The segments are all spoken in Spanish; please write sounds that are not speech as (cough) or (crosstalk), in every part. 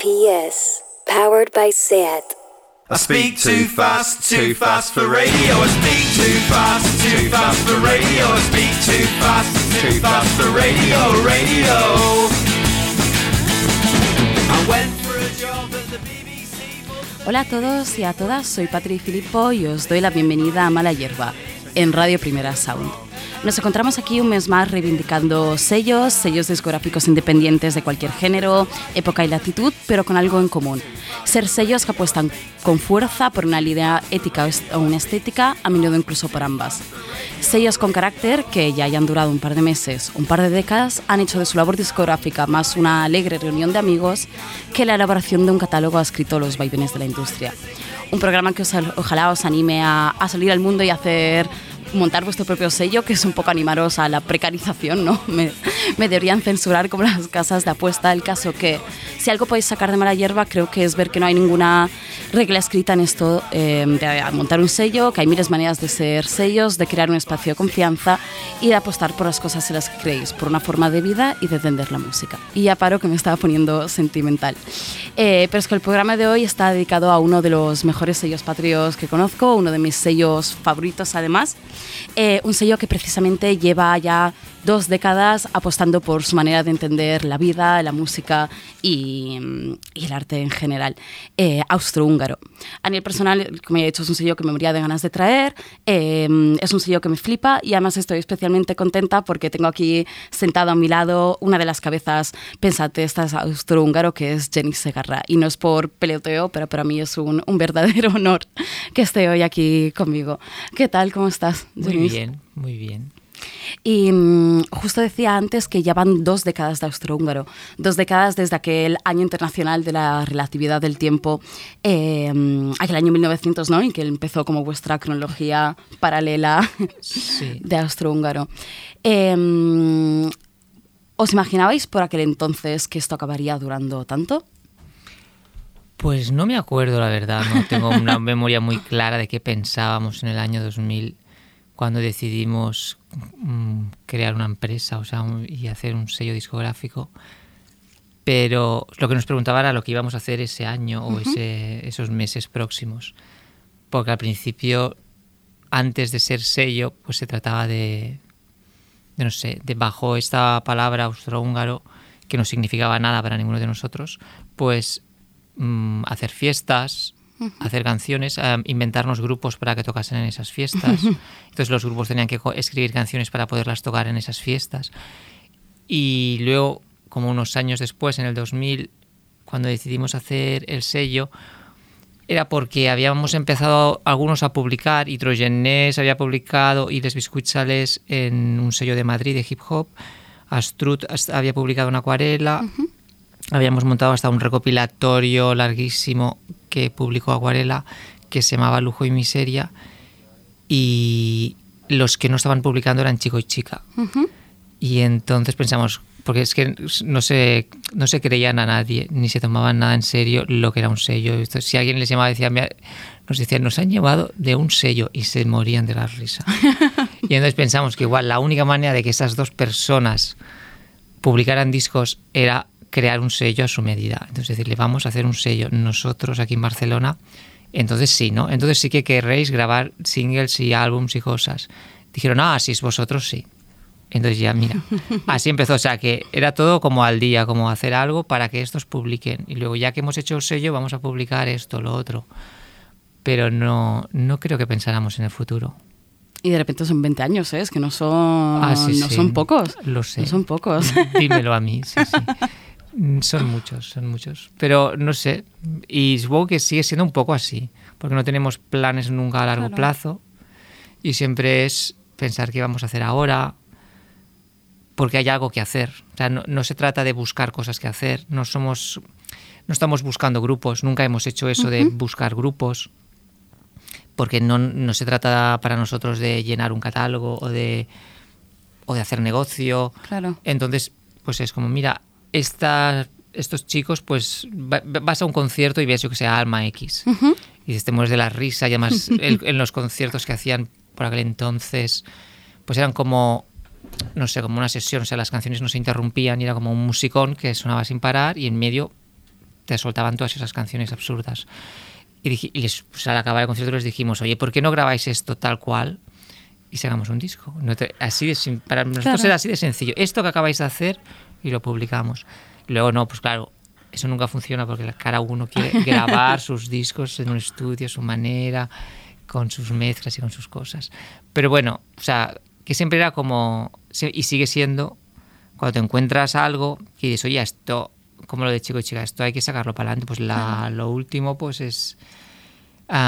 PS, powered by SAT. I speak too fast, too fast for radio. I speak too fast, too fast for radio. I speak too fast, too fast for radio, radio. I went for a job at the BBC. Hola a todos y a todas, soy Patri Filippo y os doy la bienvenida a Mala Hierba en Radio Primera Sound. Nos encontramos aquí un mes más reivindicando sellos, sellos discográficos independientes de cualquier género, época y latitud, pero con algo en común. Ser sellos que apuestan con fuerza por una línea ética o una estética, a menudo incluso por ambas. Sellos con carácter que ya hayan durado un par de meses, un par de décadas, han hecho de su labor discográfica más una alegre reunión de amigos que la elaboración de un catálogo ha escrito los vaivenes de la industria. Un programa que os, ojalá os anime a, a salir al mundo y hacer montar vuestro propio sello, que es un poco animaros a la precarización, ¿no? (laughs) Me, me, deberían censurar como las casas de apuesta. El caso que si algo podéis sacar de mala hierba, creo que es ver que no hay ninguna regla escrita en esto eh, de montar un sello, que hay miles de maneras de ser sellos, de crear un espacio de confianza y de apostar por las cosas en las que creéis, por una forma de vida y de entender la música. Y ya paro que me estaba poniendo sentimental. Eh, pero es que el programa de hoy está dedicado a uno de los mejores sellos patrios que conozco, uno de mis sellos favoritos además. Eh, un sello que precisamente lleva ya dos décadas apostando por su manera de entender la vida, la música y, y el arte en general, eh, austrohúngaro. A nivel personal, como ya he dicho, es un sello que me moría de ganas de traer, eh, es un sello que me flipa y además estoy especialmente contenta porque tengo aquí sentado a mi lado una de las cabezas pensantes austrohúngaro que es Jenny Segarra. Y no es por peloteo, pero para mí es un, un verdadero (laughs) honor que esté hoy aquí conmigo. ¿Qué tal? ¿Cómo estás? Muy bien, muy bien. Y um, justo decía antes que ya van dos décadas de austrohúngaro, dos décadas desde aquel año internacional de la relatividad del tiempo, eh, aquel año 1900, ¿no? Y que empezó como vuestra cronología paralela sí. (laughs) de austrohúngaro. Eh, ¿Os imaginabais por aquel entonces que esto acabaría durando tanto? Pues no me acuerdo, la verdad. No tengo una (laughs) memoria muy clara de qué pensábamos en el año 2000 cuando decidimos mm, crear una empresa o sea, y hacer un sello discográfico. Pero lo que nos preguntaba era lo que íbamos a hacer ese año o uh -huh. ese, esos meses próximos. Porque al principio, antes de ser sello, pues se trataba de, de no sé, de bajo esta palabra austrohúngaro, que no significaba nada para ninguno de nosotros, pues mmm, hacer fiestas, Uh -huh. hacer canciones, inventarnos grupos para que tocasen en esas fiestas. Entonces los grupos tenían que escribir canciones para poderlas tocar en esas fiestas. Y luego, como unos años después, en el 2000, cuando decidimos hacer el sello, era porque habíamos empezado algunos a publicar, y Troyenés había publicado, y Les Biscuitzales en un sello de Madrid de hip hop, Astrut había publicado una acuarela, uh -huh. Habíamos montado hasta un recopilatorio larguísimo que publicó Acuarela, que se llamaba Lujo y Miseria, y los que no estaban publicando eran Chico y Chica. Uh -huh. Y entonces pensamos, porque es que no se, no se creían a nadie, ni se tomaban nada en serio lo que era un sello. Esto, si alguien les llamaba, decía, nos decían, nos han llevado de un sello y se morían de la risa. (laughs) y entonces pensamos que igual la única manera de que esas dos personas publicaran discos era crear un sello a su medida. Entonces, decirle, vamos a hacer un sello nosotros aquí en Barcelona. Entonces sí, ¿no? Entonces sí que querréis grabar singles y álbums y cosas. Dijeron, ah, si es vosotros, sí. Entonces ya, mira, (laughs) así empezó. O sea, que era todo como al día, como hacer algo para que estos publiquen. Y luego, ya que hemos hecho el sello, vamos a publicar esto, lo otro. Pero no, no creo que pensáramos en el futuro. Y de repente son 20 años, ¿eh? Es que no son, ah, sí, no sí. son pocos. Lo sé. No son pocos. Dímelo a mí, sí, sí. (laughs) Son muchos, son muchos. Pero no sé, y supongo que sigue siendo un poco así, porque no tenemos planes nunca a largo claro. plazo y siempre es pensar qué vamos a hacer ahora, porque hay algo que hacer. O sea, no, no, se trata de buscar cosas que hacer, no somos, no estamos buscando grupos, nunca hemos hecho eso uh -huh. de buscar grupos, porque no, no se trata para nosotros de llenar un catálogo o de, o de hacer negocio. Claro. Entonces, pues es como, mira, esta, estos chicos, pues vas a un concierto y ves, yo que sé, Alma X. Uh -huh. Y te mueres de la risa. Y además, (laughs) el, en los conciertos que hacían por aquel entonces, pues eran como, no sé, como una sesión. O sea, las canciones no se interrumpían y era como un musicón que sonaba sin parar y en medio te soltaban todas esas canciones absurdas. Y, dije, y les, pues, al acabar el concierto les dijimos, oye, ¿por qué no grabáis esto tal cual? Y sacamos un disco. No te- así de, para nosotros Claro. era así de sencillo. Esto que acabáis de hacer y lo publicamos. Y luego no, pues claro, eso nunca funciona porque cada uno quiere (laughs) grabar sus discos en un estudio, a su manera, con sus mezclas y con sus cosas. Pero bueno, o sea, que siempre era como, y sigue siendo, cuando te encuentras algo y dices, oye, esto, como lo de chico y chica, esto hay que sacarlo para adelante, pues la, lo último pues es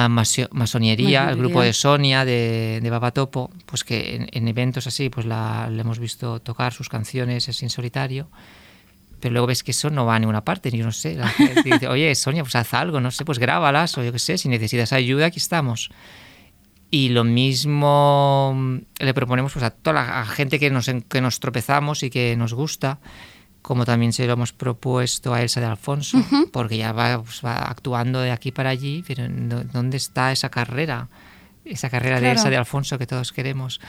masio- masonería, el grupo de Sonia, de, de Babatopo, pues que en, en eventos así, pues la, le hemos visto tocar sus canciones así en solitario. Pero luego ves que eso no va a ninguna parte, ni yo no sé. La gente (laughs) dice, oye, Sonia, pues haz algo, no sé, pues grábalas, o yo qué sé, si necesitas ayuda, aquí estamos. Y lo mismo mm, le proponemos pues, a toda la a gente que nos, que nos tropezamos y que nos gusta, como también se lo hemos propuesto a Elsa de Alfonso, porque ya va, pues, va actuando de aquí para allí, pero ¿dó- ¿dónde está esa carrera? Esa carrera de. Elsa de Alfonso que todos queremos.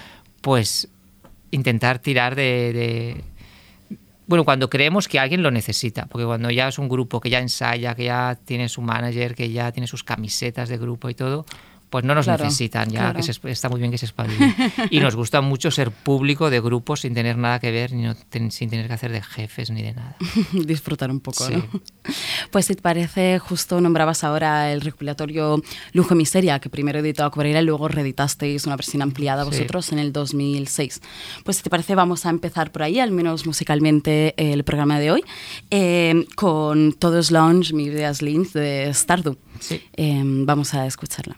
Pues intentar tirar de, de- bueno, cuando creemos que alguien lo necesita, porque cuando ya es un grupo que ya ensaya, que ya tiene su manager, que ya tiene sus camisetas de grupo y todo, pues no nos Claro, necesitan, ya claro. que se- está muy bien que se espabilen. Y nos gusta mucho ser público de grupos sin tener nada que ver, ni no ten- sin tener que hacer de jefes ni de nada. (laughs) disfrutar un poco, Sí. ¿no? (laughs) Pues si te parece, justo nombrabas ahora el recopilatorio Lujo y Miseria, que primero editó Acuarela y luego reeditasteis una versión ampliada Sí. vosotros en el 2006. Pues si te parece, vamos a empezar por ahí, al menos musicalmente, el programa de hoy, eh, con Todo es Lounge, Mi vida es Lynch, de Stardew. Sí. Eh, vamos a escucharla.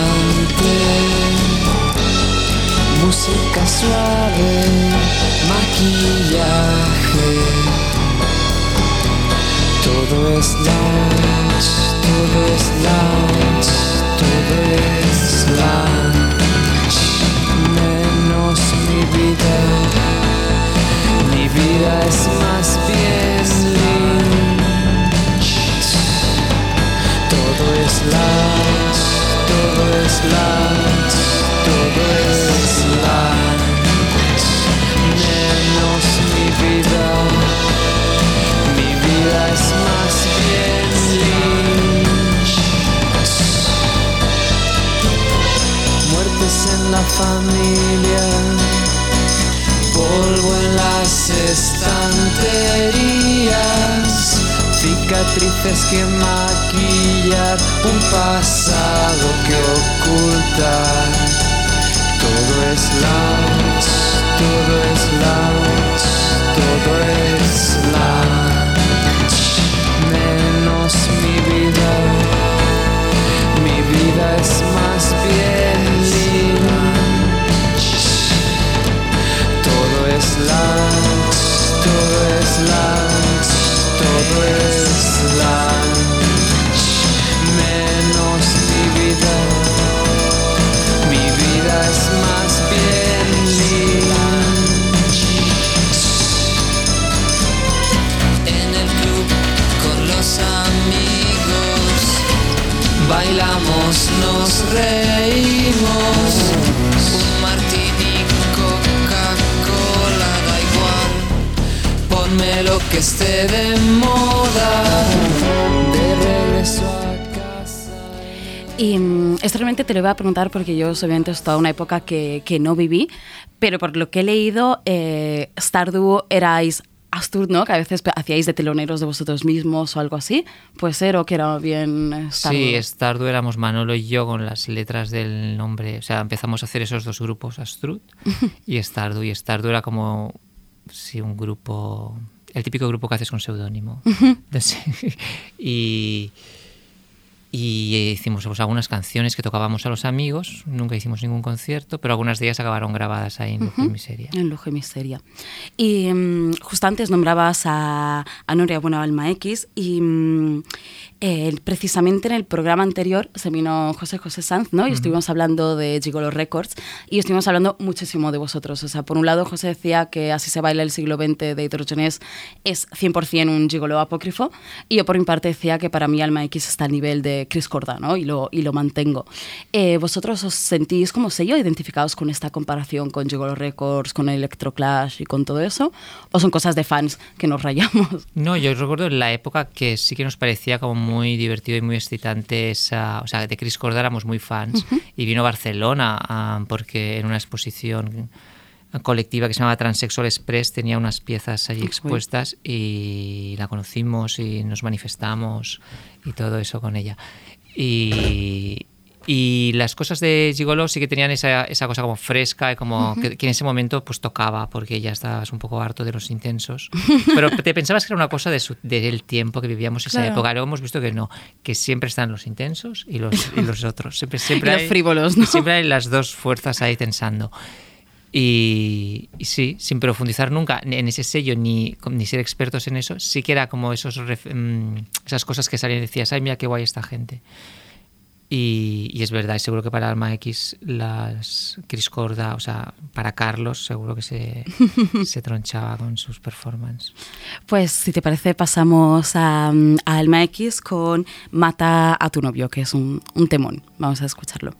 música suave, maquillaje. Todo es lounge, todo es lounge, todo es lounge. Menos mi vida, mi vida es más bien. Todo es lounge, todo es lounge, todo es familia, polvo en las estanterías, cicatrices que maquillar, un pasado que ocultar. Todo es lounge, todo es lounge, todo es lounge. Menos mi vida, mi vida es más bien lynch. Todo es lounge, todo es lounge, todo es lounge. Te lo iba a preguntar porque yo obviamente es toda una época que, que no viví, pero por lo que he leído, eh, Stardew erais Astur, ¿no? Que a veces hacíais de teloneros de vosotros mismos o algo así. Puede ser, o que era bien Stardew. Sí, Stardew éramos Manolo y yo con las letras del nombre. O sea, empezamos a hacer esos dos grupos, Astrud (laughs) y Stardew. Y Stardew era como, sí, un grupo, el típico grupo que haces con seudónimo. (laughs) Y, y hicimos pues, algunas canciones que tocábamos a los amigos, nunca hicimos ningún concierto, pero algunas de ellas acabaron grabadas ahí en Lujo y Miseria. En Lujo y Miseria. Y um, justo antes nombrabas a, a Noria Buena Alma X y um, eh, precisamente en el programa anterior se vino José José Sanz, ¿no? Y estuvimos hablando de Gigolo Records y estuvimos hablando muchísimo de vosotros. O sea, por un lado José decía que Así se baila el siglo XX de Hidrogenés es 100% un Gigolo apócrifo y yo por mi parte decía que para mí Alma X está al nivel de Chris Corda, ¿no? Y lo, y lo mantengo. Eh, ¿Vosotros os sentís como sello identificados con esta comparación con Gigolo Records, con Electroclash y con todo eso? ¿O son cosas de fans que nos rayamos? No, yo recuerdo en la época que sí que nos parecía como muy divertido y muy excitante esa... O sea, de Chris Corda éramos muy fans. Uh -huh. Y vino a Barcelona um, porque en una exposición colectiva que se llamaba Transsexual Express tenía unas piezas allí expuestas y la conocimos y nos manifestamos y todo eso con ella. Y, y las cosas de Gigolo sí que tenían esa, esa cosa como fresca, como uh -huh. que, que, en ese momento pues tocaba, porque ya estabas un poco harto de los intensos. (laughs) Pero te pensabas que era una cosa de su, del tiempo que vivíamos esa Claro. época. Luego hemos visto que no, que siempre están los intensos y los, y los (laughs) otros. Siempre, siempre Y los hay, frívolos, ¿no? Siempre hay las dos fuerzas ahí tensando. Y, y sí, sin profundizar nunca en ese sello ni, ni ser expertos en eso, sí que era como esos, mm, esas cosas que salían y decías, ay, mira qué guay esta gente. Y, y es verdad, y seguro que para Alma X, las Chris Corda, o sea, para Carlos, seguro que se, (laughs) se tronchaba con sus performances. Pues si te parece pasamos a, a Alma X con Mata a tu novio, que es un, un temón. Vamos a escucharlo.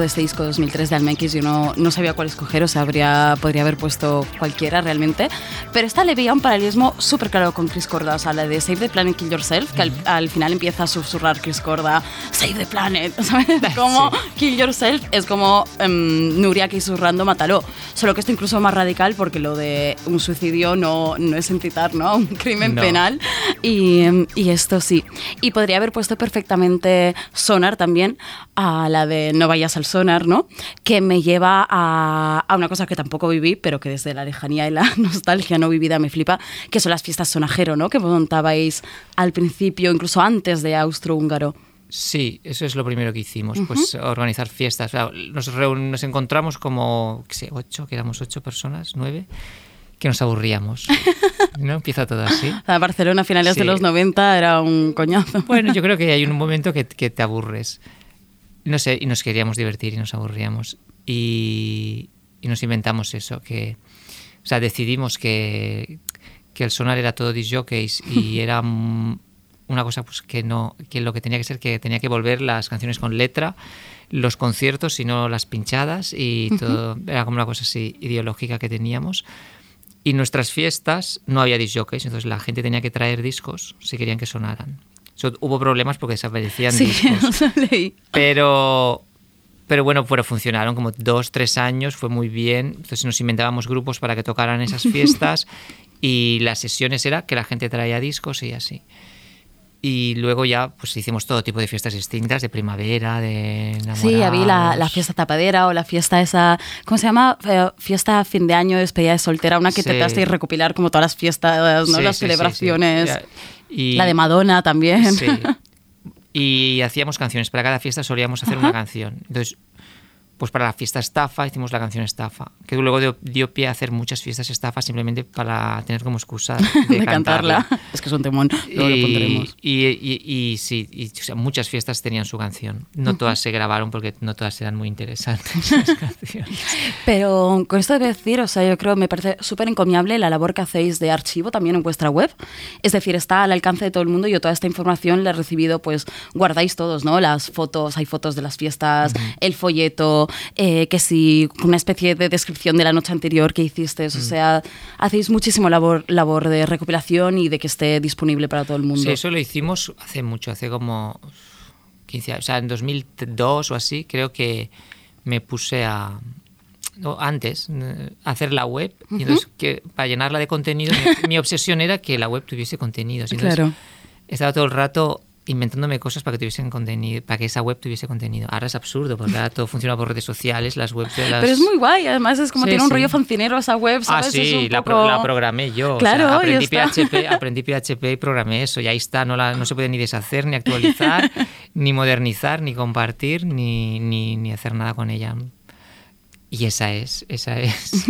De este disco 2003 de Almekis yo no, no sabía cuál escoger, o sea, habría, podría haber puesto cualquiera realmente, pero esta le veía un paralelismo súper claro con Chris Corda, o sea, la de Save the Planet, Kill Yourself, que al, al final empieza a susurrar Chris Corda, Save the Planet, (laughs) ¿sabes? Como Kill Yourself es como em, Nuria aquí susurrando Mátalo, solo que esto incluso más radical porque lo de un suicidio no, no es incitar, ¿no? a (laughs) Un crimen No. penal y, em, y esto sí. Y podría haber puesto perfectamente Sonar también, a la de No vayas al Sonar, ¿no? Que me lleva a, a una cosa que tampoco viví, pero que desde la lejanía y la (laughs) nostalgia no vivida me flipa, que son las fiestas sonajero, ¿no? Que montabais al principio, incluso antes de Austrohúngaro. Sí, eso es lo primero que hicimos, pues organizar fiestas. Nos, reun- nos encontramos como, qué sé, ocho, que éramos ocho personas, nueve, que nos aburríamos. (laughs) ¿No? Empieza todo así. O sea, Barcelona a finales de Sí. los 90 era un coñazo. Bueno, yo creo que hay un (laughs) momento que, que te aburres. No sé, y nos queríamos divertir y nos aburríamos. Y, y nos inventamos eso, que, o sea, decidimos que, que el sonar era todo disc jockeys y (laughs) era una cosa pues que no, que lo que tenía que ser que tenía que volver las canciones con letra, los conciertos y no las pinchadas y todo, era como una cosa así ideológica que teníamos. Y nuestras fiestas no había disc jockeys, entonces la gente tenía que traer discos si querían que sonaran. Eso, hubo problemas porque desaparecían Sí, (laughs) discos. o sea, leí. Pero, pero bueno, pero funcionaron como dos, tres años, fue muy bien. Entonces nos inventábamos grupos para que tocaran esas (laughs) fiestas y las sesiones era que la gente traía discos y así. Y luego ya pues hicimos todo tipo de fiestas distintas, de primavera, de Sí, había la, la enamorados. fiesta tapadera o la fiesta esa, ¿cómo se llama? Eh, Fiesta fin de año, despedida de soltera, una que Sí. trataste de recopilar como todas las fiestas, ¿no? Sí, las sí, celebraciones. Y- La de Madonna también. Sí. (laughs) Y hacíamos canciones. Para cada fiesta solíamos hacer una canción. Entonces, pues para la fiesta estafa hicimos la canción estafa, que luego dio, dio pie a hacer muchas fiestas estafa simplemente para tener como excusa (laughs) de, de cantarla. Es que es un temón, luego lo pondremos. Y, y- y sí, y, o sea, muchas fiestas tenían su canción. No todas se grabaron porque no todas eran muy interesantes (laughs) las canciones. Pero con esto debo decir, o sea, yo creo, me parece súper encomiable la labor que hacéis de archivo también en vuestra web. Es decir, está al alcance de todo el mundo. Yo toda esta información la he recibido, pues guardáis todos, ¿no? Las fotos, hay fotos de las fiestas, el folleto, eh, que si una especie de descripción de la noche anterior que hiciste. O sea, hacéis muchísimo labor, labor de recopilación y de que esté disponible para todo el mundo. Sí, eso lo hicimos hace mucho, hace como 15 años. O sea, en 2002 o así, creo que me puse a. antes, eh, hacer la web. Y entonces, que, para llenarla de contenido, mi, mi obsesión era que la web tuviese contenidos. Y Entonces, Claro. Estaba todo el rato inventándome cosas para que tuviesen contenido, para que esa web tuviese contenido. Ahora es absurdo, porque ahora todo funciona por redes sociales, las webs de las... Pero es muy guay, además es como Sí, tiene un sí. rollo fancinero esa web, Ah, sí, la, poco- pro- la programé yo. o sea, Claro, aprendí. PHP, aprendí PHP y programé eso. Y ahí está, no, la, no se puede ni deshacer, ni actualizar, (laughs) ni modernizar, ni compartir, ni, ni, ni hacer nada con ella. Y esa es, esa es. (laughs)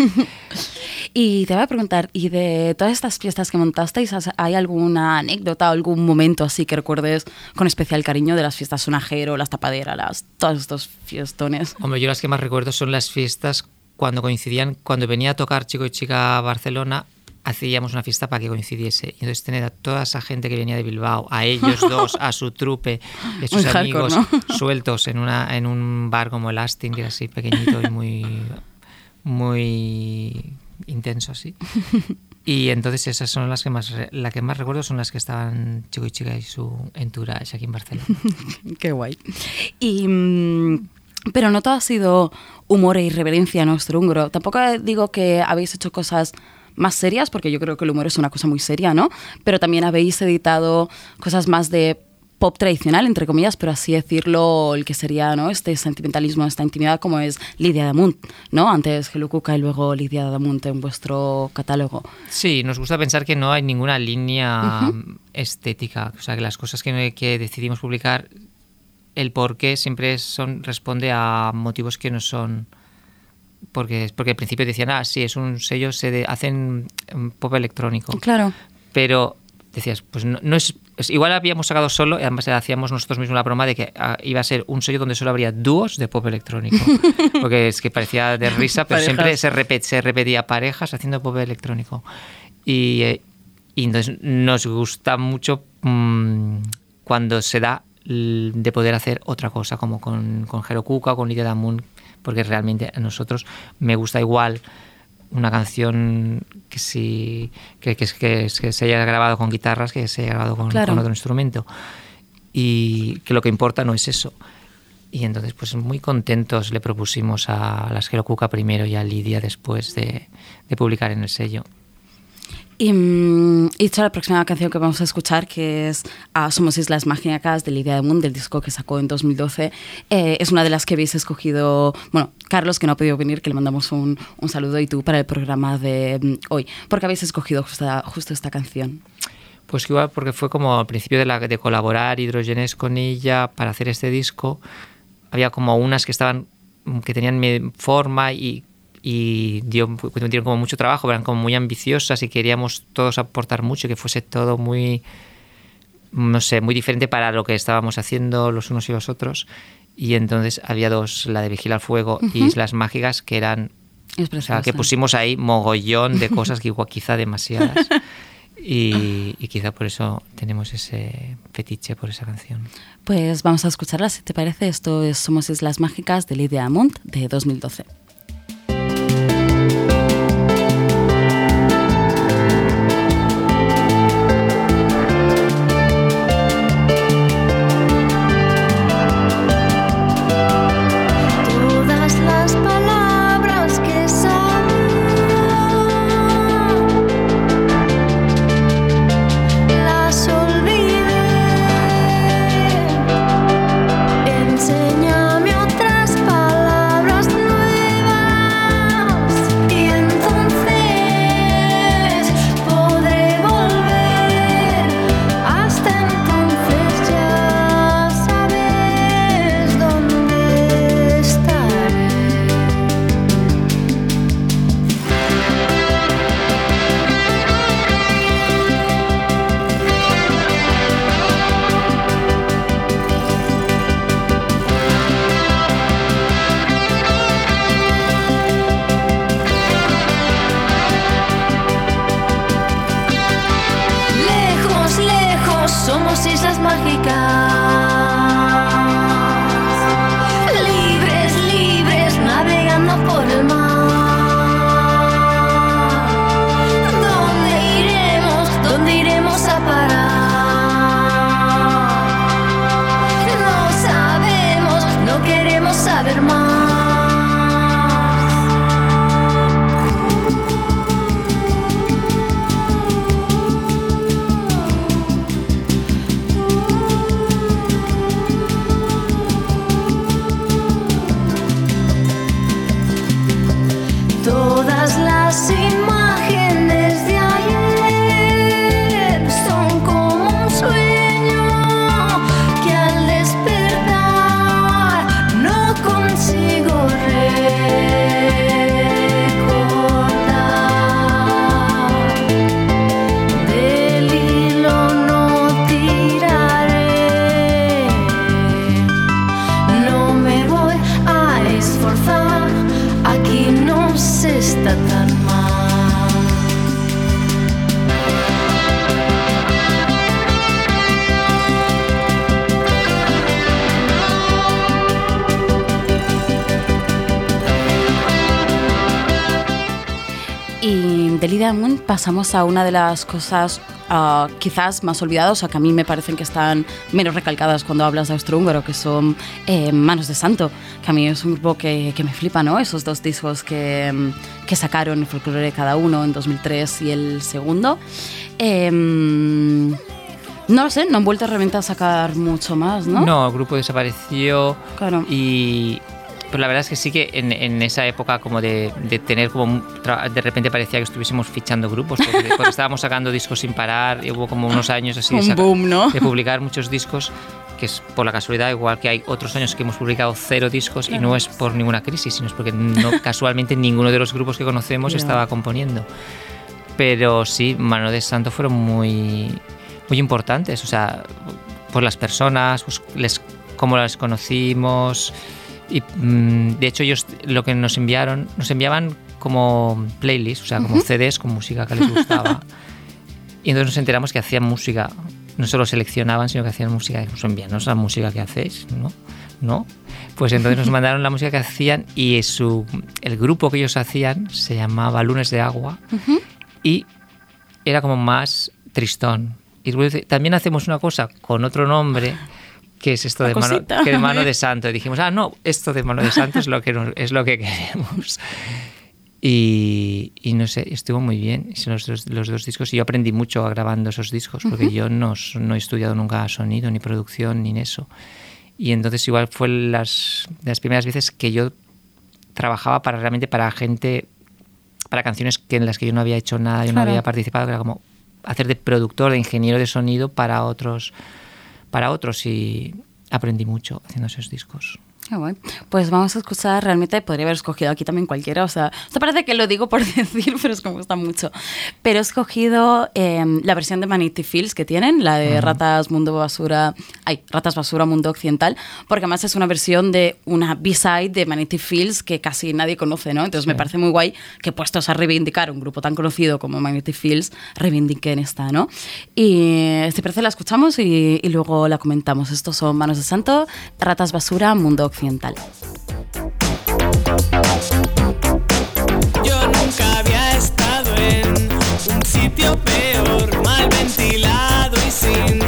Y te voy a preguntar, ¿y de todas estas fiestas que montasteis, hay alguna anécdota o algún momento así que recuerdes con especial cariño de las fiestas sonajero, las tapaderas, las, todos estos fiestones? Hombre, yo las que más recuerdo son las fiestas cuando coincidían, cuando venía a tocar Chico y Chica a Barcelona, hacíamos una fiesta para que coincidiese. Y entonces tener a toda esa gente que venía de Bilbao, a ellos dos, a su trupe, a (laughs) sus Muy hardcore, amigos ¿no? (laughs) sueltos en, una, en un bar como el Astin, que era así pequeñito y muy, muy intenso así. Y entonces esas son las que más, la que más recuerdo son las que estaban Chico y Chica y su entourage aquí en Barcelona. (laughs) Qué guay. Y, mm, pero no todo ha sido humor e irreverencia nuestro húngaro. Tampoco digo que habéis hecho cosas más serias, porque yo creo que el humor es una cosa muy seria, ¿no? Pero también habéis editado cosas más de pop tradicional, entre comillas, pero así decirlo, el que sería, ¿no? Este sentimentalismo, esta intimidad, como es Lidia Damunt, ¿no? Antes Hello Cuca y luego Lidia Damunt en vuestro catálogo. Sí, nos gusta pensar que no hay ninguna línea estética. O sea, que las cosas que, que decidimos publicar, el por qué siempre son, responde a motivos que no son. Porque, porque al principio decían, ah, sí, es un sello, se de- hacen mm, pop electrónico. Claro. Pero decías, pues no, no es, es- Igual habíamos sacado solo, y además hacíamos nosotros mismos la broma de que ah, iba a ser un sello donde solo habría dúos de pop electrónico. (laughs) Porque es que parecía de risa, pero siempre se, repet- se repetía parejas haciendo pop electrónico. Y, eh, y entonces nos gusta mucho mm, cuando se da de poder hacer otra cosa, como con, con Hero Kuka con Lidia Damun, porque realmente a nosotros me gusta igual una canción que, si, que, que, que, que se haya grabado con guitarras que se haya grabado con, Claro. con otro instrumento. Y que lo que importa no es eso. Y entonces, pues muy contentos le propusimos a las Hero Kuka primero y a Lidia después de, de publicar en el sello. Y, mm, y es la próxima canción que vamos a escuchar, que es ah, Somos Islas Mágicas de Lidia de Moon, del disco que sacó en 2012. Eh, es una de las que habéis escogido, bueno, Carlos, que no ha podido venir, que le mandamos un, un saludo, y tú para el programa de mm, hoy. ¿Por qué habéis escogido justo, justo esta canción? Pues igual porque fue como al principio de, la, de colaborar Hidrogenes con ella para hacer este disco. Había como unas que estaban que tenían forma y, y dio, dieron como mucho trabajo, eran como muy ambiciosas y queríamos todos aportar mucho, que fuese todo muy, no sé, muy diferente para lo que estábamos haciendo los unos y los otros. Y entonces había dos, la de Vigilar Fuego y Islas Mágicas, que eran o sea, que pusimos ahí mogollón de cosas que igual quizá demasiadas. (laughs) Y, y quizá por eso tenemos ese fetiche por esa canción. Pues vamos a escucharla, si te parece. Esto es Somos Islas Mágicas de Lidia Amont de 2012. Las pasamos a una de las cosas ah, quizás más olvidadas, o que a mí me parecen que están menos recalcadas cuando hablas de austrohúngaro, que son eh, Manos de Santo, que a mí es un grupo que, que me flipa, ¿no? Esos dos discos que, mm, que sacaron el folclore cada uno en 2003 y el segundo. Em, no lo sé, no han vuelto realmente a sacar mucho más, ¿no? No, el grupo desapareció Claro. y pues la verdad es que sí que en, en esa época como de, de tener como de repente parecía que estuviésemos fichando grupos porque, (laughs) porque estábamos sacando discos sin parar y hubo como unos años así de, Un saca- boom, ¿no? de publicar muchos discos que es por la casualidad igual que hay otros años que hemos publicado cero discos y no es por ninguna crisis sino es porque no, (laughs) casualmente ninguno de los grupos que conocemos Ya. estaba componiendo pero sí Mano de Santo fueron muy muy importantes o sea por las personas pues, les cómo las conocimos y mm, de hecho ellos lo que nos enviaron nos enviaban como playlists o sea como CDs con música que les gustaba (laughs) y entonces nos enteramos que hacían música no solo seleccionaban, sino que hacían música. Dijimos, envíanos la música que hacéis, ¿no? ¿No? Pues entonces nos (laughs) mandaron la música que hacían y su, el grupo que ellos hacían se llamaba Lunes de Agua y era como más tristón. Y también hacemos una cosa con otro nombre (laughs) que es esto de mano, que de mano de santo. Y dijimos, ah, no, esto de mano de santo es lo que, es lo que queremos. (laughs) Y, y no sé, estuvo muy bien los dos, los dos discos. Y yo aprendí mucho grabando esos discos, porque yo no, no he estudiado nunca sonido, ni producción, ni en eso. Y entonces igual fue las, de las primeras veces que yo trabajaba para realmente para gente, para canciones que en las que yo no había hecho nada, yo no había participado, que era como hacer de productor, de ingeniero de sonido para otros, para otros y aprendí mucho haciendo esos discos. Qué guay. Pues vamos a escuchar, realmente podría haber escogido aquí también cualquiera, o sea, esto parece que lo digo por (laughs) decir, pero es que me gusta mucho. Pero he escogido eh, la versión de Manity Fields que tienen, la de Ratas Mundo Basura, ay, Ratas Basura Mundo Occidental, porque además es una versión de una B-side de Manity Fields que casi nadie conoce, ¿no? Entonces me parece muy guay que puestos a reivindicar un grupo tan conocido como Manity Fields, reivindiquen esta, ¿no? Y si parece la escuchamos y, y luego la comentamos. Estos son Manos de Santo, Ratas Basura Mundo Occidental. Yo nunca había estado en un sitio peor, mal ventilado y sin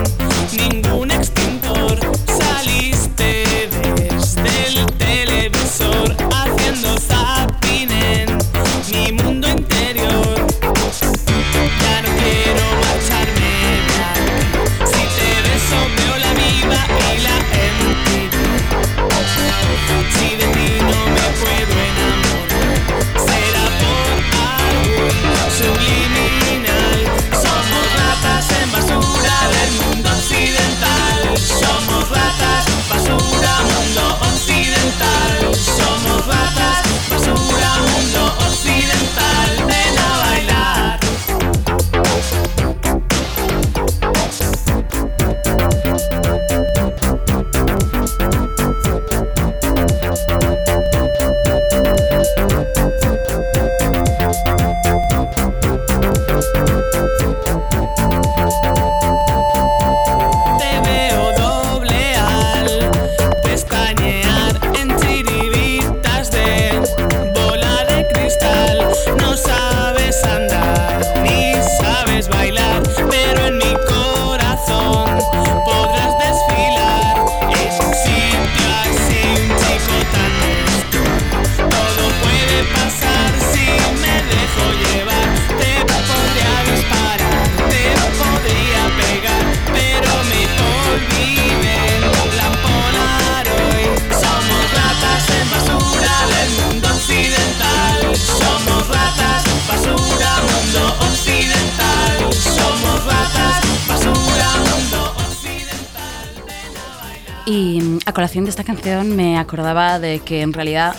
Y mm, a colación de esta canción me acordaba de que en realidad,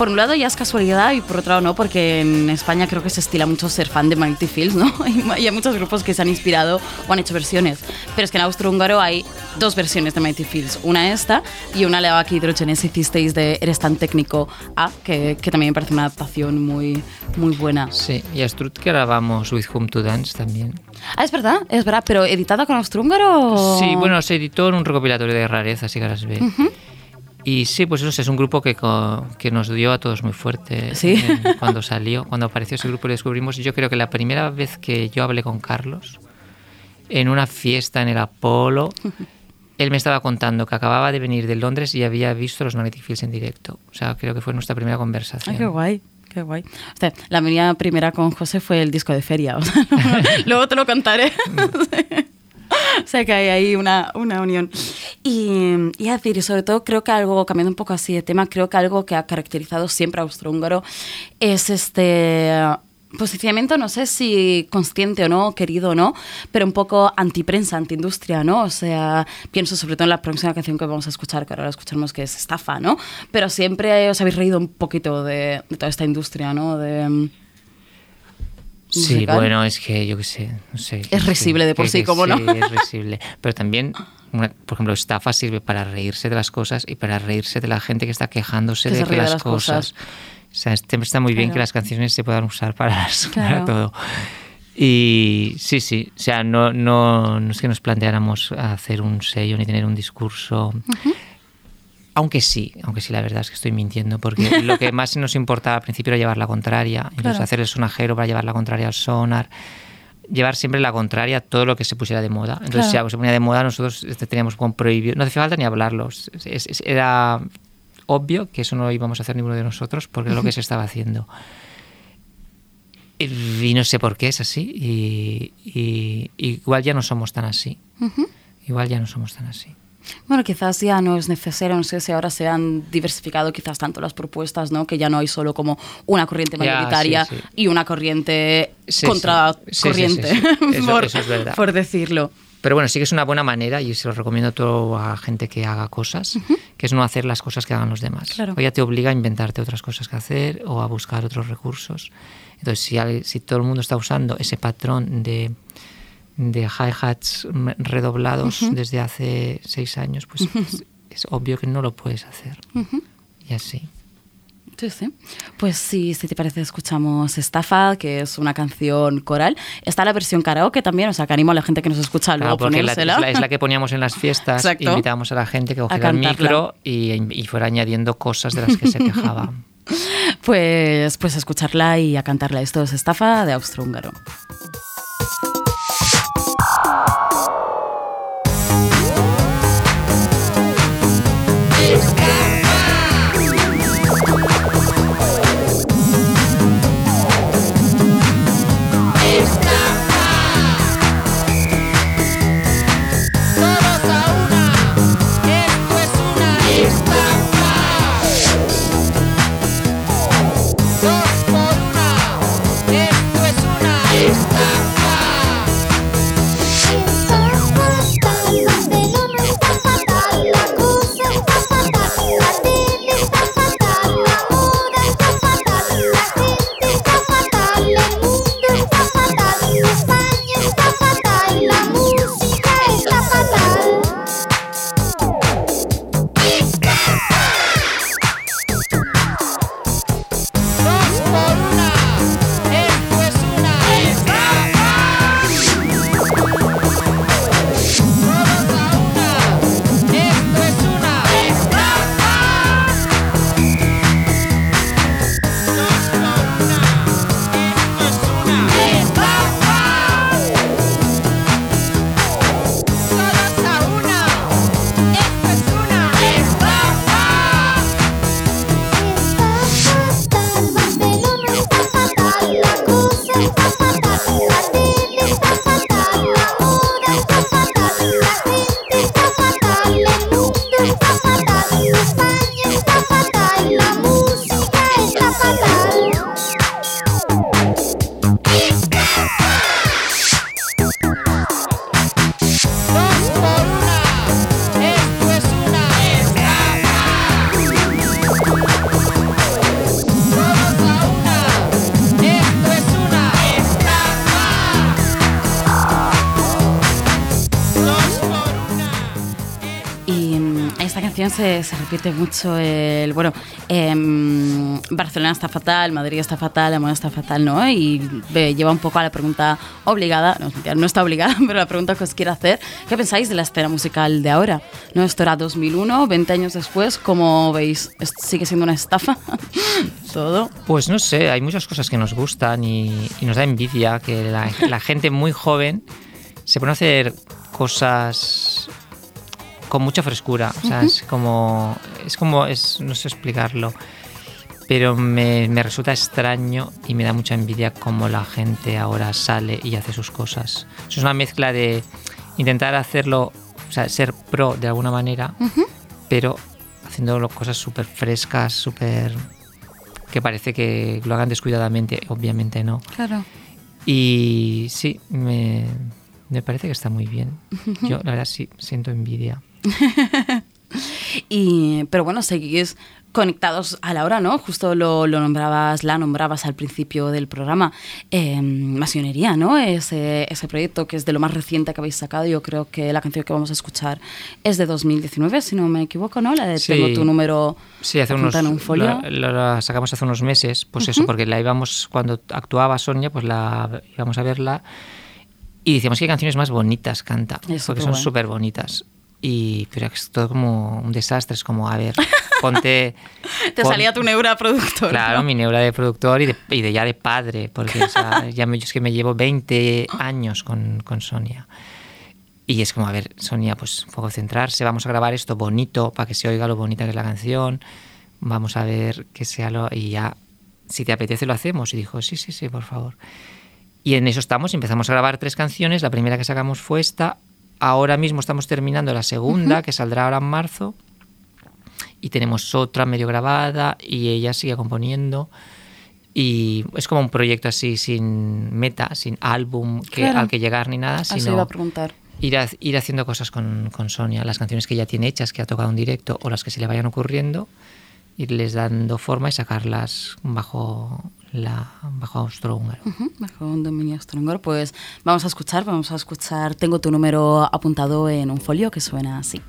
por un lado ya es casualidad y por otro lado no, porque en España creo que se estila mucho ser fan de Mighty Fields, ¿no? (laughs) Y hay muchos grupos que se han inspirado o han hecho versiones. Pero es que en austrohúngaro hay dos versiones de Mighty Fields. Una esta y una la que Hydrogenes hicisteis de Eres tan técnico A, que, que también me parece una adaptación muy, muy buena. Sí, y a Strut que grabamos With Whom to Dance también. Ah, es verdad, es verdad, pero editada con austrohúngaro. Sí, bueno, se editó en un recopilatorio de rarezas y caras B. Y sí, pues eso es un grupo que, que nos dio a todos muy fuerte Sí. en- cuando salió, cuando apareció ese grupo lo descubrimos. Yo creo que la primera vez que yo hablé con Carlos, en una fiesta en el Apolo, (laughs) él me estaba contando que acababa de venir de Londres y había visto los Magnetic Fields en directo. O sea, creo que fue nuestra primera conversación. Ay, qué guay. Qué guay. O sea, la mía primera con José fue el disco de feria. o sea, (laughs) luego te lo contaré. (laughs) (laughs) o sea que hay ahí una, una unión. Y, y a decir, y sobre todo creo que algo, cambiando un poco así de tema, creo que algo que ha caracterizado siempre a Austrohúngaro es este posicionamiento, no sé si consciente o no, querido o no, pero un poco antiprensa, antiindustria, ¿no? O sea, pienso sobre todo en la próxima canción que vamos a escuchar, que ahora la escucharemos, que es Estafa, ¿no? Pero siempre os habéis reído un poquito de, de toda esta industria, ¿no? De, Sí, musical. bueno, es que yo qué sé, no sé. Es risible de por sí, ¿cómo no? Sí, es risible. Pero también, una- por ejemplo, estafa sirve para reírse de las cosas y para reírse de la gente que está quejándose Que de, que las, las cosas. cosas. O sea, siempre está muy bien que las canciones se puedan usar para, (laughs) Claro. para todo. Y sí, sí, o sea, no, no, no es que nos planteáramos hacer un sello ni tener un discurso. Aunque sí, aunque sí, la verdad es que estoy mintiendo, porque (laughs) lo que más nos importaba al principio era llevar la contraria, Claro. hacer el sonajero para llevar la contraria al sonar, llevar siempre la contraria a todo lo que se pusiera de moda. Entonces, Claro. si algo se ponía de moda, nosotros este, teníamos como prohibido, no hacía falta ni hablarlo, es- es- es- era obvio que eso no lo íbamos a hacer ninguno de nosotros, porque es lo que (laughs) se estaba haciendo. Y, y no sé por qué es así, y, y- y igual ya no somos tan así. Igual ya no somos tan así. Bueno, quizás ya no es necesario, no sé si ahora se han diversificado quizás tanto las propuestas, ¿no? Que ya no hay solo como una corriente mayoritaria sí, sí. y una corriente Sí, sí. contra Sí, sí, corriente, sí, sí. Eso- (laughs) por, eso es por decirlo. Pero bueno, sí que es una buena manera y se lo recomiendo a toda gente que haga cosas, que es no hacer las cosas que hagan los demás. Claro. O ya te obliga a inventarte otras cosas que hacer o a buscar otros recursos. Entonces, si, si todo el mundo está usando ese patrón de, de hi-hats redoblados desde hace seis años, pues es, es obvio que no lo puedes hacer. Y así. Sí, sí. Pues sí, si te parece, escuchamos Estafa, que es una canción coral. Está la versión karaoke también, o sea, que animo a la gente que nos escucha luego Claro, porque la- es, la, es la que poníamos en las fiestas, Exacto. invitábamos a la gente que cogiera el micro y, y fuera añadiendo cosas de las que se (laughs) quejaba. Pues, pues a escucharla y a cantarla. Esto es Estafa de Austrohúngaro. Se, repite mucho el, bueno, em, Barcelona está fatal, Madrid está fatal, la moda está fatal, ¿no? Y lleva un poco a la pregunta obligada, no, está obligada, (laughs) pero la pregunta que os quiero hacer, ¿qué pensáis de la escena musical de ahora? ¿No? Esto era 2001, 20 años después, ¿cómo veis? ¿Es- ¿Sigue siendo una estafa? (laughs) Todo. Pues no sé, hay muchas cosas que nos gustan y, y nos da envidia que la, la gente muy joven se pone a hacer cosas con mucha frescura. O sea, es como. Es como. Es, no sé explicarlo. Pero me, me resulta extraño y me da mucha envidia cómo la gente ahora sale y hace sus cosas. Es una mezcla de intentar hacerlo, o sea, ser pro de alguna manera, pero haciendo cosas súper frescas, súper que parece que lo hagan descuidadamente, obviamente no. Claro. Y sí, me, me parece que está muy bien. Yo, la verdad, sí, siento envidia. (laughs) Y, pero bueno, seguís conectados a la hora, ¿no? Justo lo, lo nombrabas, la nombrabas al principio del programa. Eh, Masionería, ¿no? Ese, ese proyecto que es de lo más reciente que habéis sacado. Yo creo que la canción que vamos a escuchar es de 2019, si no me equivoco, ¿no? La de Sí. Tengo tu número Sí, hace unos, un folio. La, sacamos hace unos meses, pues eso, porque la íbamos, cuando actuaba Sonia, pues la íbamos a verla y decíamos que canciones más bonitas canta, porque son superguay. súper bonitas. Y, pero es todo como un desastre, es como, a ver, ponte... (laughs) Te pon- salía tu neura productor. Claro, ¿no? mi neura de productor y de, y de ya de padre, porque o sea, ya me, es que me llevo 20 años con, con Sonia. Y es como, a ver, Sonia, pues un poco centrarse, vamos a grabar esto bonito para que se oiga lo bonita que es la canción, vamos a ver que sea lo... Y ya, si te apetece lo hacemos. Y dijo, sí, sí, sí, por favor. Y en eso estamos, empezamos a grabar tres canciones, la primera que sacamos fue esta, ahora mismo estamos terminando la segunda, que saldrá ahora en marzo, y tenemos otra medio grabada y ella sigue componiendo. Y es como un proyecto así sin meta, sin álbum que, Claro. al que llegar ni nada, sino iba a preguntar. ir, ha- ir haciendo cosas con, con Sonia, las canciones que ya tiene hechas, que ha tocado en directo o las que se le vayan ocurriendo, irles dando forma y sacarlas bajo la bajo austrohúngaro. Bajo un dominio pues vamos a escuchar, vamos a escuchar. Tengo tu número apuntado en un folio que suena así.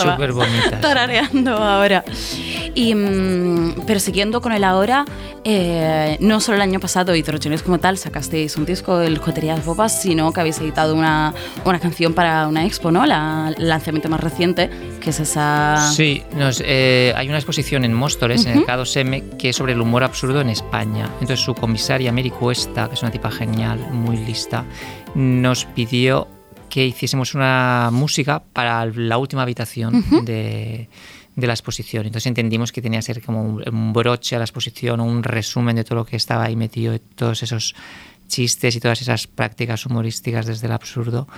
Estaba (laughs) tarareando ahora. Y, mm, pero siguiendo con el ahora, eh, no solo el año pasado, Hidrogenes como tal, sacasteis un disco, el Joterías Bobas, sino que habéis editado una, una canción para una expo, ¿no? La- el lanzamiento más reciente, que es esa... Sí, nos, eh, hay una exposición en Móstoles, en el K2M, que es sobre el humor absurdo en España. Entonces su comisaria Mary Cuesta, que es una tipa genial, muy lista, nos pidió que hiciésemos una música para la última habitación de, de la exposición. Entonces entendimos que tenía que ser como un, un broche a la exposición un resumen de todo lo que estaba ahí metido, de todos esos chistes y todas esas prácticas humorísticas desde el absurdo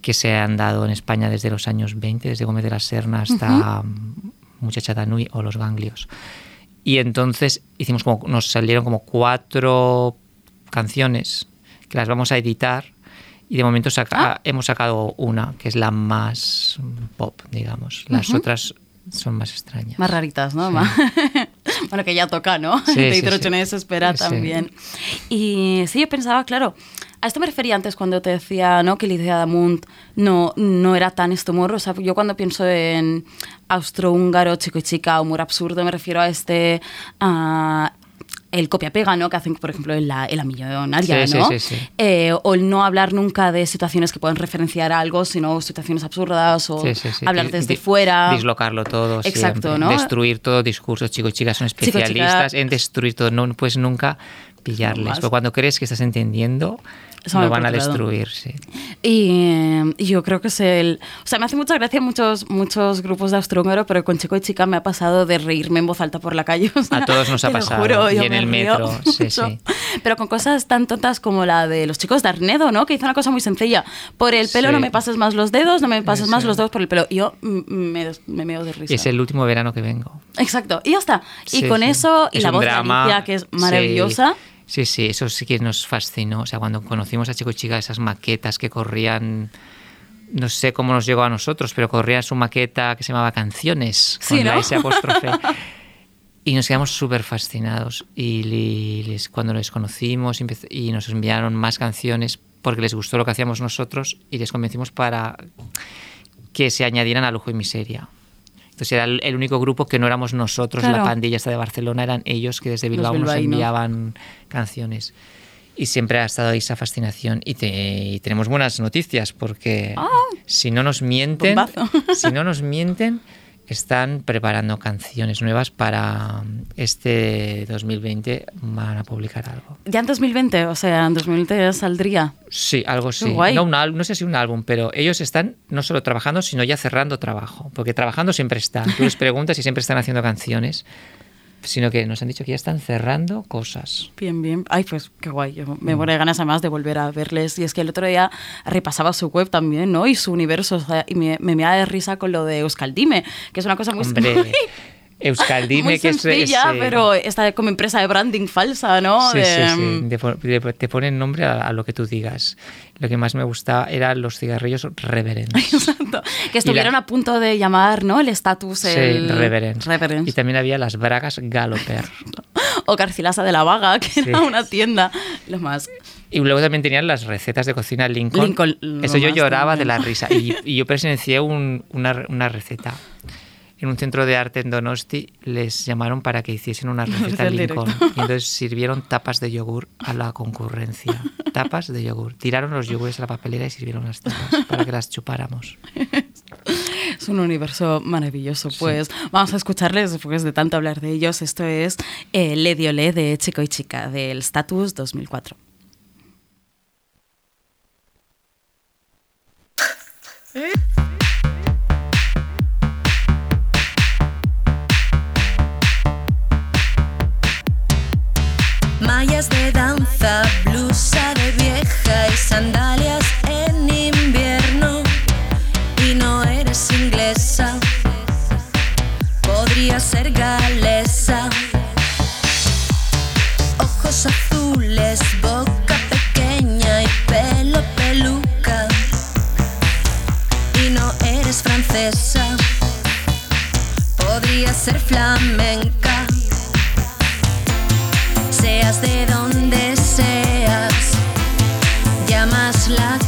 que se han dado en España desde los años 20, desde Gómez de la Serna hasta Muchacha Tanui o Los Ganglios. Y entonces hicimos como, nos salieron como cuatro canciones que las vamos a editar y de momento saca- hemos sacado una que es la más pop, digamos. Las otras son más extrañas. Más raritas, ¿no? (laughs) Bueno, que ya toca, ¿no? Sí, de sí, hidrogenes sí. espera Sí. también. Y sí, yo pensaba, claro, a esto me refería antes cuando te decía ¿no? que de Amunt no, no era tan humor. O sea, yo cuando pienso en austrohúngaro, chico y chica, humor absurdo, me refiero a este... el copia-pega, ¿no? Que hacen, por ejemplo, en la, en la millonaria, Sí, ¿no? sí, sí. Eh, o el no hablar nunca de situaciones que pueden referenciar a algo, sino situaciones absurdas o hablar desde di- fuera. Dislocarlo todo. Exacto, siempre. ¿no? Destruir todo. Discursos, chicos y chicas son Chico y chica- especialistas en destruir todo. No puedes nunca pillarles. más. Pero cuando crees que estás entendiendo, Eso lo van a destruir. Sí. Y eh, yo creo que es el... O sea, me hace mucha gracia muchos, muchos grupos de austrohúngaro, pero con chico y chica me ha pasado de reírme en voz alta por la calle. (laughs) o sea, A todos nos ha pasado, juro, y en me el metro, sí, sí. Pero con cosas tan tontas como la de los chicos de Arnedo, ¿no? Que hizo una cosa muy sencilla. Por el pelo Sí. no me pases más los dedos, no me pases Eso. más los dedos por el pelo. Yo me, me meo de risa. Es el último verano que vengo. Exacto, y ya está. y Sí, con sí. eso, y Es la voz drama, de Alicia, que es maravillosa. Sí, sí, sí, eso sí que nos fascinó. O sea, cuando conocimos a Chico y Chica, esas maquetas que corrían, no sé cómo nos llegó a nosotros, pero corría su maqueta que se llamaba Canciones, Sí, con la ¿no? S apóstrofe. (laughs) Y nos quedamos súper fascinados. Y les- cuando les conocimos y nos enviaron más canciones porque les gustó lo que hacíamos nosotros y les convencimos para que se añadieran a Lujo y Miseria. Entonces era el el único grupo que no éramos nosotros, Claro. la pandilla esta de Barcelona, eran ellos que desde Bilbao nos enviaban canciones. Y siempre ha estado ahí esa fascinación. Y, te- y tenemos buenas noticias porque si no nos mienten, Bombazo. si no nos mienten, están preparando canciones nuevas para este 2020. Van a publicar algo. Ya en 2020, o sea, en 2020 saldría. Sí, algo sí. No, un al- no sé si un álbum, pero ellos están no solo trabajando, sino ya cerrando trabajo. Porque trabajando siempre están. Tú les preguntas y siempre están haciendo canciones. Sino que nos han dicho que ya están cerrando cosas. Bien, bien. Ay, pues qué guay. Yo me muero de ganas además de volver a verles. Y es que el otro día repasaba su web también, ¿no? Y su universo. o sea, y me, me meaba de risa con lo de Euskaldime, que es una cosa muy, (laughs) muy, Euskaldime, muy que es... sencilla, es, eh, pero está como empresa de branding falsa, ¿no? Sí, De, sí, sí. De de- te ponen nombre a, a lo que tú digas. Lo que más me gustaba eran los cigarrillos reverends. (laughs) Exacto. Que estuvieron a punto de llamar, ¿no? El estatus, Sí, el... reverends. Reverends. Y también había las bragas Galloper. (laughs) O Garcilasa de la Vaga, que Sí. era una tienda. Lo más. Y luego también tenían las recetas de cocina Lincoln. Lincoln, Eso yo lloraba también. de la risa. Y, y yo presencié un- una, una receta. En un centro de arte en Donosti les llamaron para que hiciesen una (laughs) receta Del Lincoln. Y entonces sirvieron tapas de yogur a la concurrencia. (laughs) Tapas de yogur. Tiraron los yogures a la papelera y sirvieron las tapas (laughs) para que las chupáramos. Es un universo maravilloso. Pues vamos a escucharles, después de tanto hablar de ellos. Esto es eh, Le Olé de Chico y Chica, del Status 2004. De danza, blusa de vieja y sandalias en invierno. Y no eres inglesa, podría ser galesa. Ojos azules, boca pequeña y pelo peluca. Y no eres francesa, podría ser flamenca seas de donde seas, llamas la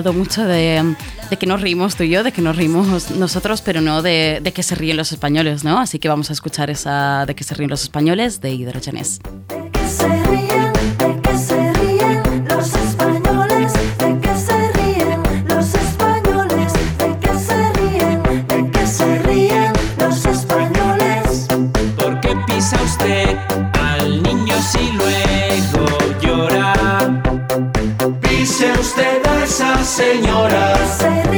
hablado mucho de, de que nos reímos tú y yo, de que nos reímos nosotros, pero no de, de que se ríen los españoles, ¿no? Así que vamos a escuchar esa de que se ríen los españoles de Hidrogenes. que se ríen, de que se ríen los españoles, de que se ríen los españoles, de que se ríen, de que se ríen los españoles. ¿Por qué pisa usted al niño si señora.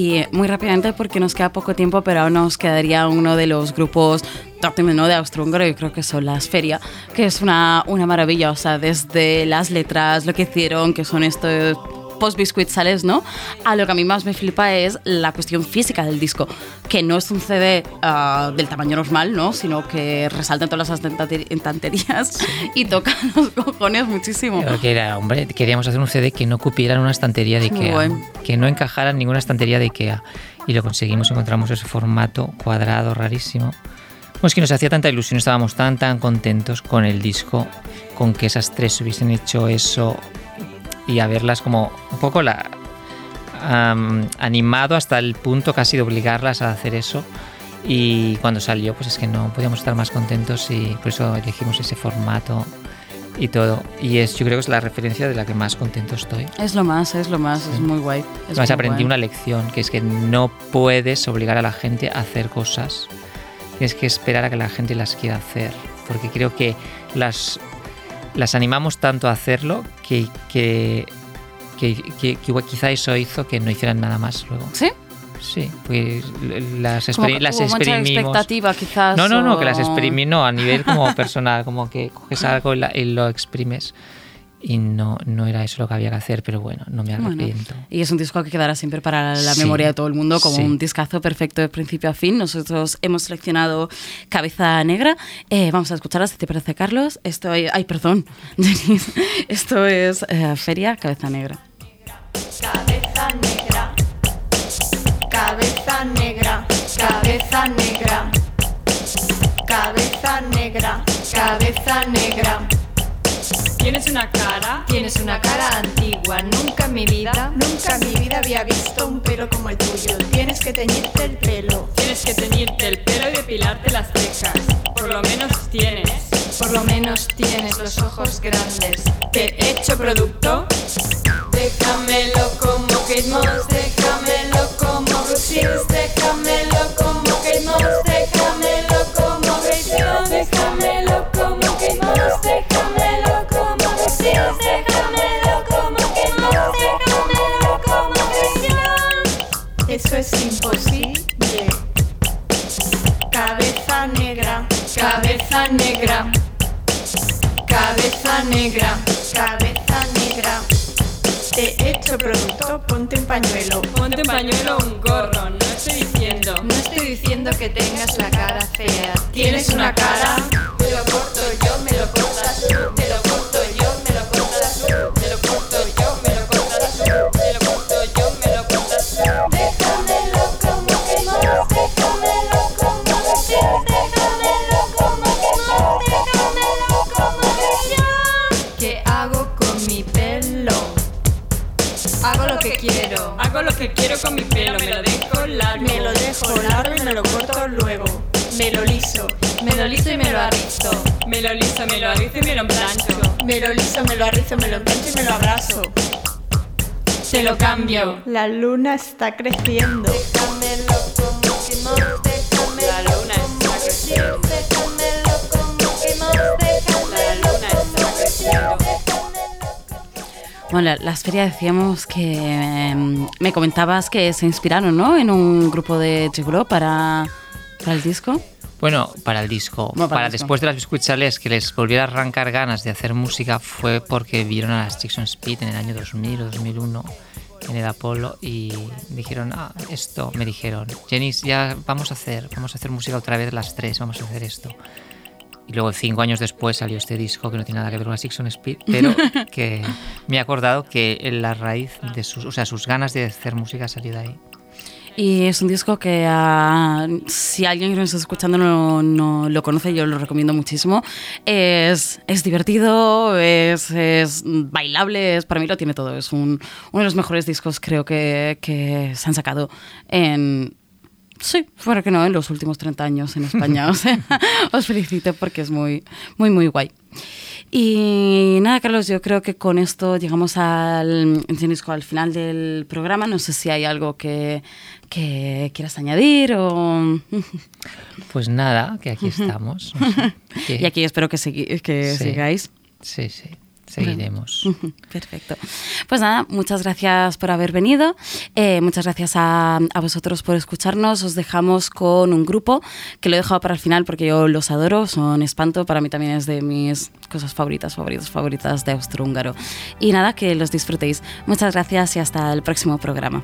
Y muy rápidamente porque nos queda poco tiempo, pero aún nos quedaría uno de los grupos ¿no? de Austro-Húngaro, yo creo que son las Feria, que es una, una maravilla, o sea, desde las letras, lo que hicieron, que son estos post-biscuit sales, ¿no? A lo que a mí más me flipa es la cuestión física del disco, que no es un CD ah, del tamaño normal, ¿no? Sino que resalta en todas las estante- estanterías y toca (laughs) los cojones muchísimo. Creo que era, hombre, queríamos hacer un CD que no cupiera en una estantería de Ikea, guay. que no encajara en ninguna estantería de Ikea. Y lo conseguimos, encontramos ese formato cuadrado rarísimo. Pues que nos hacía tanta ilusión, estábamos tan, tan contentos con el disco, con que esas tres hubiesen hecho eso y haberlas como un poco la, am, animado hasta el punto casi de obligarlas a hacer eso. Y cuando salió, pues es que no podíamos estar más contentos y por eso elegimos ese formato y todo. Y es, yo creo que es la referencia de la que más contento estoy. Es lo más, es lo más, es muy guay. Es Además muy aprendí guay. una lección, que es que no puedes obligar a la gente a hacer cosas. Tienes que esperar a que la gente las quiera hacer. Porque creo que las, las animamos tanto a hacerlo que, que, que, quizá eso hizo que no hicieran nada más luego. ¿Sí? Sí, pues las, que las exprimimos. expectativa, quizás. No, no, no, o- que las exprimí, no, a nivel como (laughs) personal, como que coges algo y, la- y lo exprimes. Y no, no era eso lo que había que hacer, pero bueno, no me Bueno, arrepiento. y es un disco que quedará siempre para la Sí, memoria de todo el mundo como sí. un discazo perfecto de principio a fin. Nosotros hemos seleccionado Cabeza Negra. Eh, vamos a escucharla, si te parece, Carlos. Esto es- ay, perdón, (laughs) Denise. Esto es eh, Feria Cabeza Negra. Cabeza negra, cabeza negra, cabeza negra, cabeza negra, cabeza negra. Tienes una cara, Tienes una cara antigua, nunca en mi vida, nunca en mi vida había visto un pelo como el tuyo. Tienes que teñirte el pelo, tienes que teñirte el pelo y depilarte las cejas. Por lo menos tienes. por lo menos tienes los ojos grandes. Te he hecho producto. Déjamelo como Kate Moss, es imposible. Cabeza negra, cabeza negra, cabeza negra, cabeza negra. Te he hecho producto, ponte un pañuelo. Ponte un pañuelo un gorro, no estoy diciendo. No estoy diciendo que tengas la cara fea. Tienes una cara. Quiero. Hago lo que quiero con mi pelo, me lo dejo largo. Me lo dejo largo y me lo corto luego. Me lo liso, me lo liso y me lo arrizo. Me lo liso, me lo arrizo y me lo plancho. Me lo liso, me lo arrizo, me lo plancho y me lo abrazo. Te lo cambio. La luna está creciendo. Bueno, la, las ferias decíamos que em, me comentabas que se inspiraron, ¿no? En un grupo de Gigolo para, para el disco. Bueno, para el disco. Bueno, para para el disco. después de las Biscuit Challenge que les volviera a arrancar ganas de hacer música fue porque vieron a las Jackson Speed en el año 2000 o 2001 en el Apolo y dijeron, ah, esto, me dijeron, Jenny, ya vamos a hacer, vamos a hacer música otra vez las tres, vamos a hacer esto. Y luego cinco años después salió este disco que no tiene nada que ver con las Jackson Speed, pero (laughs) que me he acordado que la raíz de sus, o sea, sus ganas de hacer música salió de ahí. Y es un disco que ah, si alguien que nos está escuchando no, no lo conoce, yo lo recomiendo muchísimo. Es, es divertido, es, es bailable, es, para mí lo tiene todo. Es un, uno de los mejores discos creo que, que se han sacado en... Sí, fuera que no, en los últimos 30 años en España. o sea, (laughs) os felicito porque es muy, muy, muy guay. Y nada, Carlos, yo creo que con esto llegamos al, al final del programa. No sé si hay algo que, que quieras añadir o... (laughs) Pues nada, que aquí (laughs) estamos. que- y aquí espero que, segui- que Sí. sigáis. Sí, sí, seguiremos. Perfecto. Pues nada, muchas gracias por haber venido. Eh, muchas gracias a, a vosotros por escucharnos. Os dejamos con un grupo que lo he dejado para el final porque yo los adoro. Son Espanto. Para mí también es de mis cosas favoritas, favoritas, favoritas de Austrohúngaro. Y nada, que los disfrutéis. Muchas gracias y hasta el próximo programa.